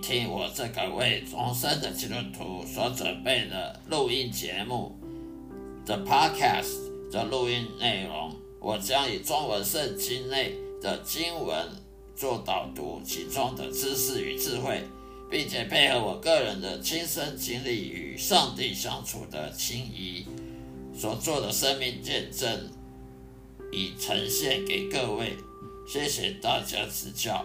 听我这个为重生的基督徒所准备的录音节目，The Podcast 的录音内容。我将以中文圣经内的经文做导读，其中的知识与智慧，并且配合我个人的亲身经历与上帝相处的情谊所做的生命见证，以呈现给各位。谢谢大家指教，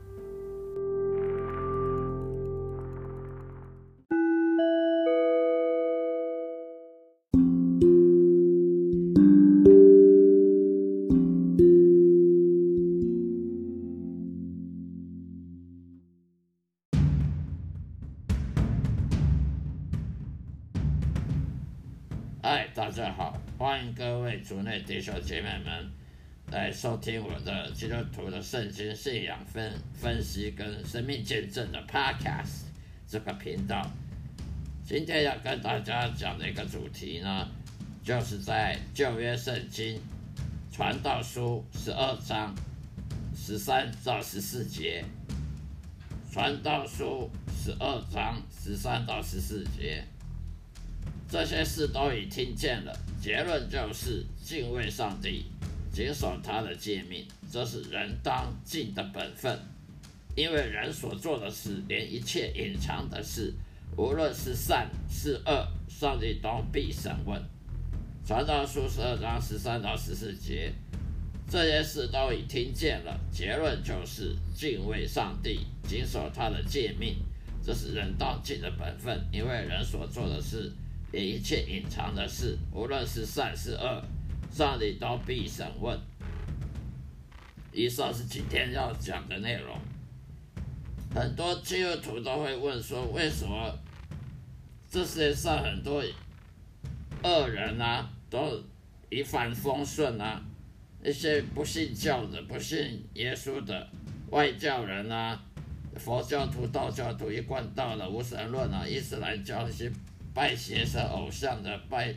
各位族内弟兄姐妹们来收听我的基督徒的圣经信仰分分析跟生命见证的 Podcast 这个频道。今天要跟大家讲的一个主题呢，就是在旧约圣经传道书十二章十三到十四节。传道书十二章十三到十四节。这些事都已听见了，结论就是敬畏上帝，谨守他的诫命，这是人当尽的本分。因为人所做的事，连一切隐藏的事，无论是善是恶，上帝都必审问。传道书十二章十三到十四节，这些事都已听见了，结论就是敬畏上帝，谨守他的诫命，这是人当尽的本分。因为人所做的事。一切隐藏的事，无论是善是恶，上帝都必审问。以上是今天要讲的内容。很多基督徒都会问说：为什么这世界上很多恶人啊，都一帆风顺啊？一些不信教的、不信耶稣的外教人啊，佛教徒、道教徒一贯道的无神论啊，伊斯兰教一些。拜邪神偶像的，拜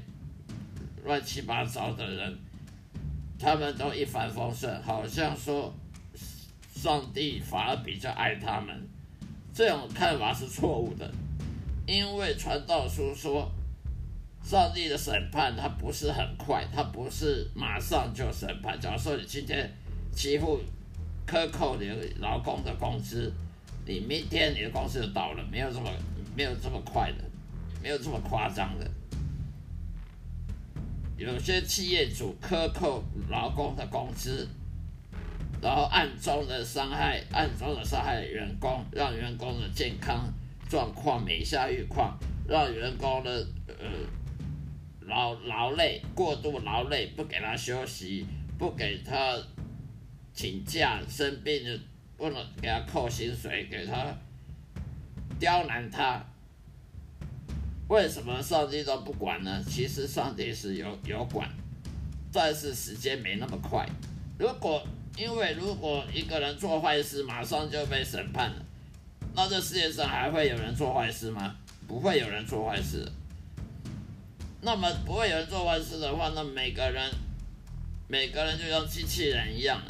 乱七八糟的人，他们都一帆风顺，好像说上帝反而比较爱他们。这种看法是错误的，因为传道书说，上帝的审判他不是很快，他不是马上就审判。假如说你今天欺负、克扣你劳工的工资，你明天你的公司就倒了，没有这么没有这么快的。没有这么夸张的，有些企业主克扣劳工的工资，然后暗中的伤害，暗中的伤害员工，让员工的健康状况每下愈况，让员工的呃劳劳累过度劳累，不给他休息，不给他请假，生病的不能给他扣薪水，给他刁难他。为什么上帝都不管呢？其实上帝是有有管，但是时间没那么快。如果因为如果一个人做坏事，马上就被审判了，那这世界上还会有人做坏事吗？不会有人做坏事。那么不会有人做坏事的话，那每个人每个人就像机器人一样，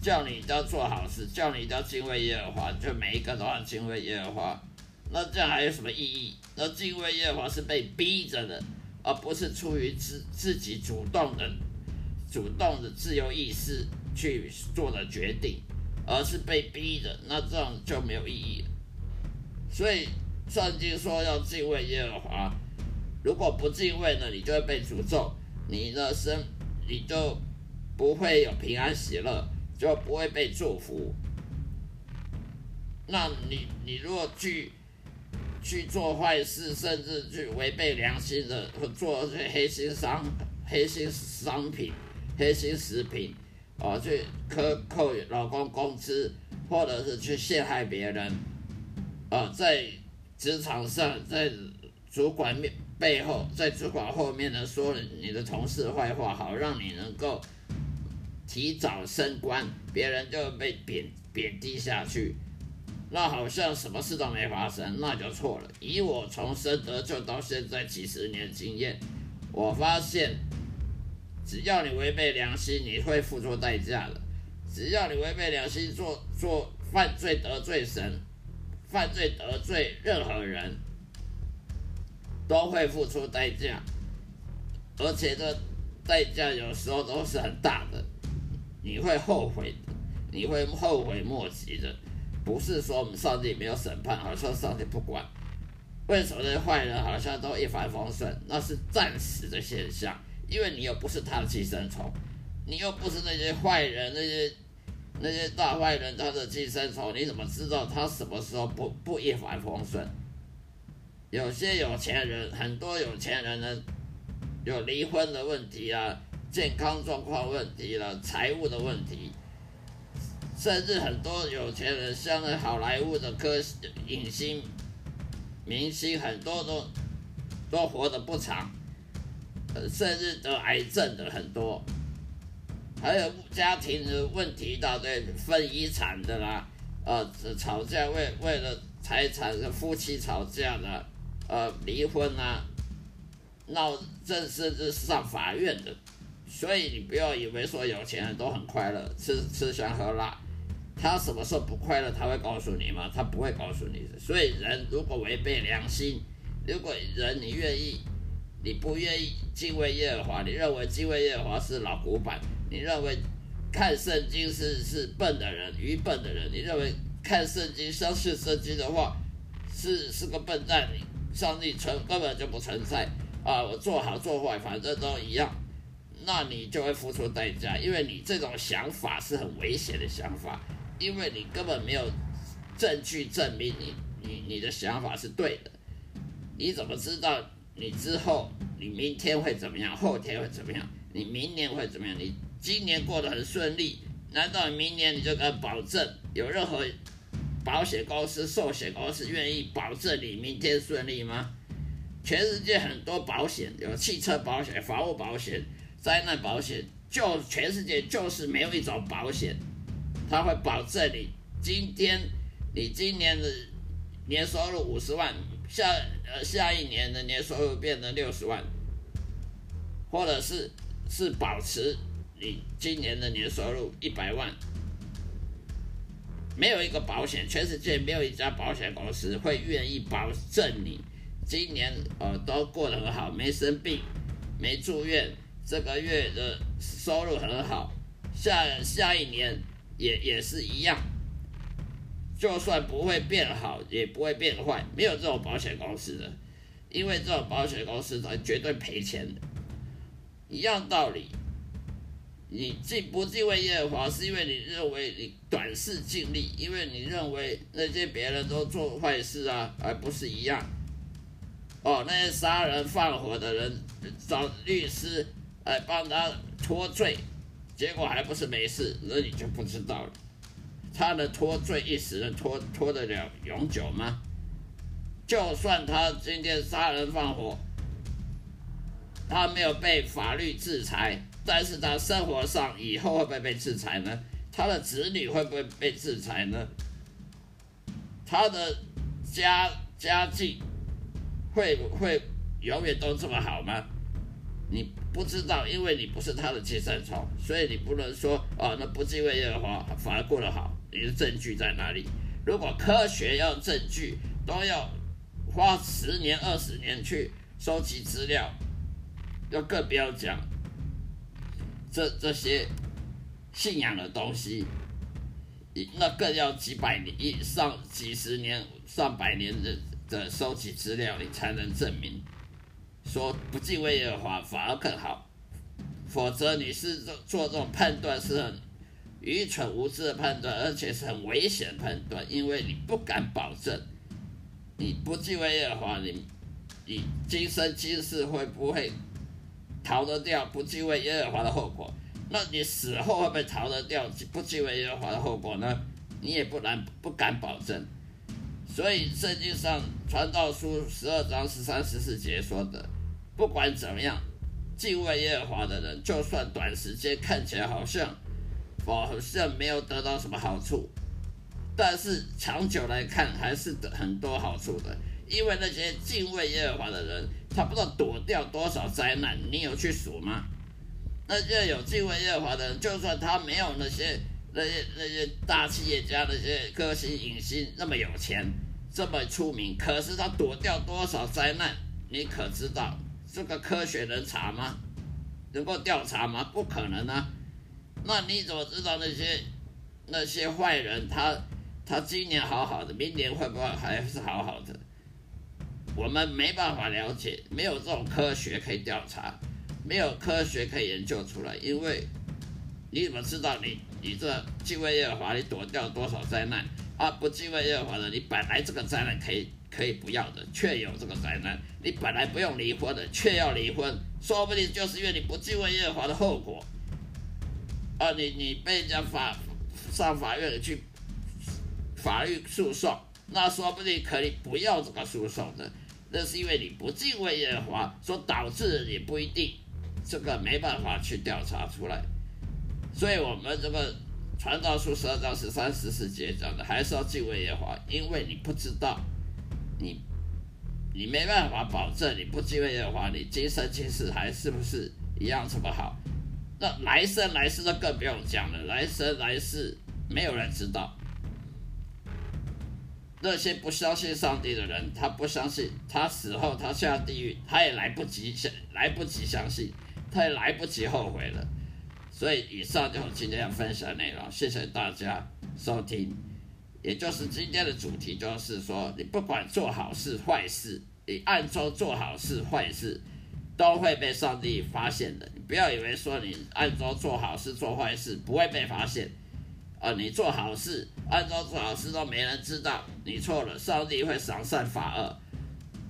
叫你要做好事，叫你要敬畏耶和华，就每一个都要敬畏耶和华。那这样还有什么意义？那敬畏耶和华是被逼着的，而不是出于自自己主动的、主动的自由意识去做的决定。而是被逼的，那这样就没有意义了。所以圣经说要敬畏耶和华，如果不敬畏呢，你就会被诅咒，你的生你就不会有平安喜乐，就不会被祝福。那你你如果去去做坏事，甚至去违背良心的，或做些黑心商黑心商品、黑心食品，哦，去克扣老公工资，或者是去陷害别人，啊，在职场上，在主管面背后，在主管后面呢说你的同事坏话，好让你能够提早升官，别人就被贬贬低下去。那好像什么事都没发生，那就错了。以我从生得救到现在几十年经验，我发现，只要你违背良心，你会付出代价的。只要你违背良心做做犯罪得罪神，犯罪得罪任何人，都会付出代价，而且这代价有时候都是很大的，你会后悔的，你会后悔莫及的。不是说我们上帝没有审判，好像上帝不管。为什么那些坏人好像都一帆风顺？那是暂时的现象，因为你又不是他的寄生虫，你又不是那些坏人，那些那些大坏人他的寄生虫，你怎么知道他什么时候不不一帆风顺？有些有钱人，很多有钱人呢，有离婚的问题啊，健康状况问题了，财务的问题。甚至很多有钱人，像那好莱坞的歌影星、明星，很多都都活得不长，甚至得癌症的很多，还有家庭的问题，一大堆分遗产的啦，呃，吵架为为了财产夫妻吵架的，呃，离婚啊，闹正甚至上法院的，所以你不要以为说有钱人都很快乐，吃吃香喝辣。他什么时候不快乐？他会告诉你吗？他不会告诉你的。所以人如果违背良心，如果人你愿意，你不愿意敬畏耶和华，你认为敬畏耶和华是老古板，你认为看圣经是是笨的人、愚笨的人，你认为看圣经、相信圣经的话是是个笨蛋，上帝存根本就不存在啊！我做好做坏反正都一样，那你就会付出代价，因为你这种想法是很危险的想法。因为你根本没有证据证明你你你的想法是对的，你怎么知道你之后你明天会怎么样，后天会怎么样，你明年会怎么样？你今年过得很顺利，难道明年你就敢保证有任何保险公司、寿险公司愿意保证你明天顺利吗？全世界很多保险，有汽车保险、房屋保险、灾难保险，就全世界就是没有一种保险。他会保证你今天，你今年的年收入五十万，下呃下一年的年收入变成六十万，或者是是保持你今年的年收入一百万。没有一个保险，全世界没有一家保险公司会愿意保证你今年呃都过得很好，没生病，没住院，这个月的收入很好，下下一年。也也是一样，就算不会变好，也不会变坏，没有这种保险公司的，因为这种保险公司它绝对赔钱的。一样道理，你敬不敬畏耶和华，是因为你认为你短视尽力，因为你认为那些别人都做坏事啊，而不是一样。哦，那些杀人放火的人找律师来帮他脱罪。结果还不是没事，那你就不知道了。他能脱罪一时，能脱脱得了永久吗？就算他今天杀人放火，他没有被法律制裁，但是他生活上以后会不会被制裁呢？他的子女会不会被制裁呢？他的家家境会不会永远都这么好吗？你不知道，因为你不是他的寄生虫，所以你不能说哦，那不敬畏耶和华反而过得好。你的证据在哪里？如果科学要证据，都要花十年、二十年去收集资料，要更不要讲这这些信仰的东西。那更要几百年、以上几十年、上百年的的收集资料，你才能证明说不敬畏耶和华反而更好。否则你是做做这种判断是很愚蠢无知的判断，而且是很危险的判断，因为你不敢保证你不敬畏耶和华，你你今生今世会不会逃得掉不敬畏耶和华的后果？那你死后会不会逃得掉不敬畏耶和华的后果呢？你也不能不敢保证。所以圣经上传道书十二章十三十四节说的，不管怎么样。敬畏耶和华的人，就算短时间看起来好像好像没有得到什么好处，但是长久来看还是得很多好处的。因为那些敬畏耶和华的人，他不知道躲掉多少灾难，你有去数吗？那些有敬畏耶和华的人，就算他没有那些那些那些大企业家、那些歌星影星那么有钱、这么出名，可是他躲掉多少灾难，你可知道？这个科学能查吗？能够调查吗？不可能啊！那你怎么知道那些那些坏人他他今年好好的，明年会不会还是好好的？我们没办法了解，没有这种科学可以调查，没有科学可以研究出来。因为你怎么知道你你这敬畏耶和华，你躲掉多少灾难？啊，不敬畏耶和华的，你本来这个灾难可以。可以不要的，却有这个灾难。你本来不用离婚的，却要离婚，说不定就是因为你不敬畏耶和华的后果。啊，你你被人家法上法院去法律诉讼，那说不定可以不要这个诉讼的，那是因为你不敬畏耶和华所导致的，也不一定，这个没办法去调查出来。所以我们这个传道书十二章十三十四节讲的，还是要敬畏耶和华，因为你不知道。你，你没办法保证你不敬畏耶和华，你今生今世还是不是一样这么好？那来生来世就更不用讲了，来生来世没有人知道。那些不相信上帝的人，他不相信，他死后他下地狱，他也来不及相，来不及相信，他也来不及后悔了。所以以上就是今天要分享内容，谢谢大家收听。也就是今天的主题，就是说，你不管做好事坏事，你暗中做好事坏事，都会被上帝发现的。你不要以为说你暗中做好事做坏事不会被发现，啊，你做好事暗中做好事都没人知道，你错了，上帝会赏善罚恶，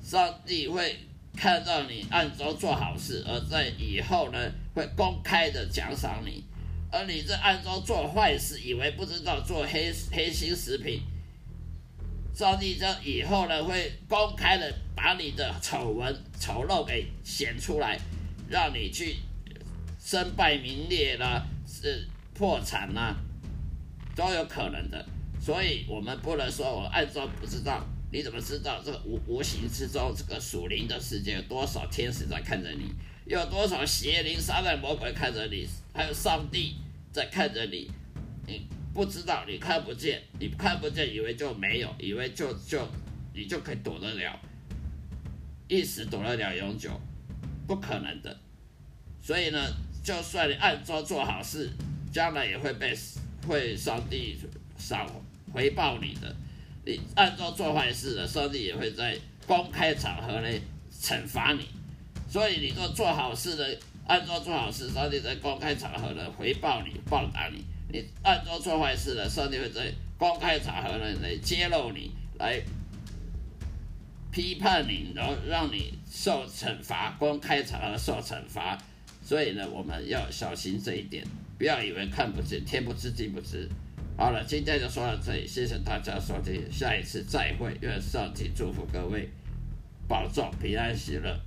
上帝会看到你暗中做好事，而在以后呢，会公开的奖赏你。而你在暗中做坏事，以为不知道做黑黑心食品，上帝这以后呢会公开的把你的丑闻丑陋给显出来，让你去身败名裂啦，是破产啦，都有可能的。所以我们不能说我暗中不知道，你怎么知道这个无无形之中这个属灵的世界有多少天使在看着你？有多少邪灵、撒旦、魔鬼看着你？还有上帝在看着你，你不知道，你看不见，你看不见，以为就没有，以为就就你就可以躲得了，一时躲得了永久，不可能的。所以呢，就算你暗中做好事，将来也会被会上帝赏回报你的；你暗中做坏事的，上帝也会在公开场合内惩罚你。所以你做做好事的，按照做好事，上帝在公开场合的回报你、报答你；你按照做坏事的，上帝会在公开场合呢来揭露你、来批判你，然后让你受惩罚，公开场合受惩罚。所以呢，我们要小心这一点，不要以为看不见，天不知地不知。好了，今天就说到这里，谢谢大家收听，下一次再会，愿上帝祝福各位，保重平安喜乐。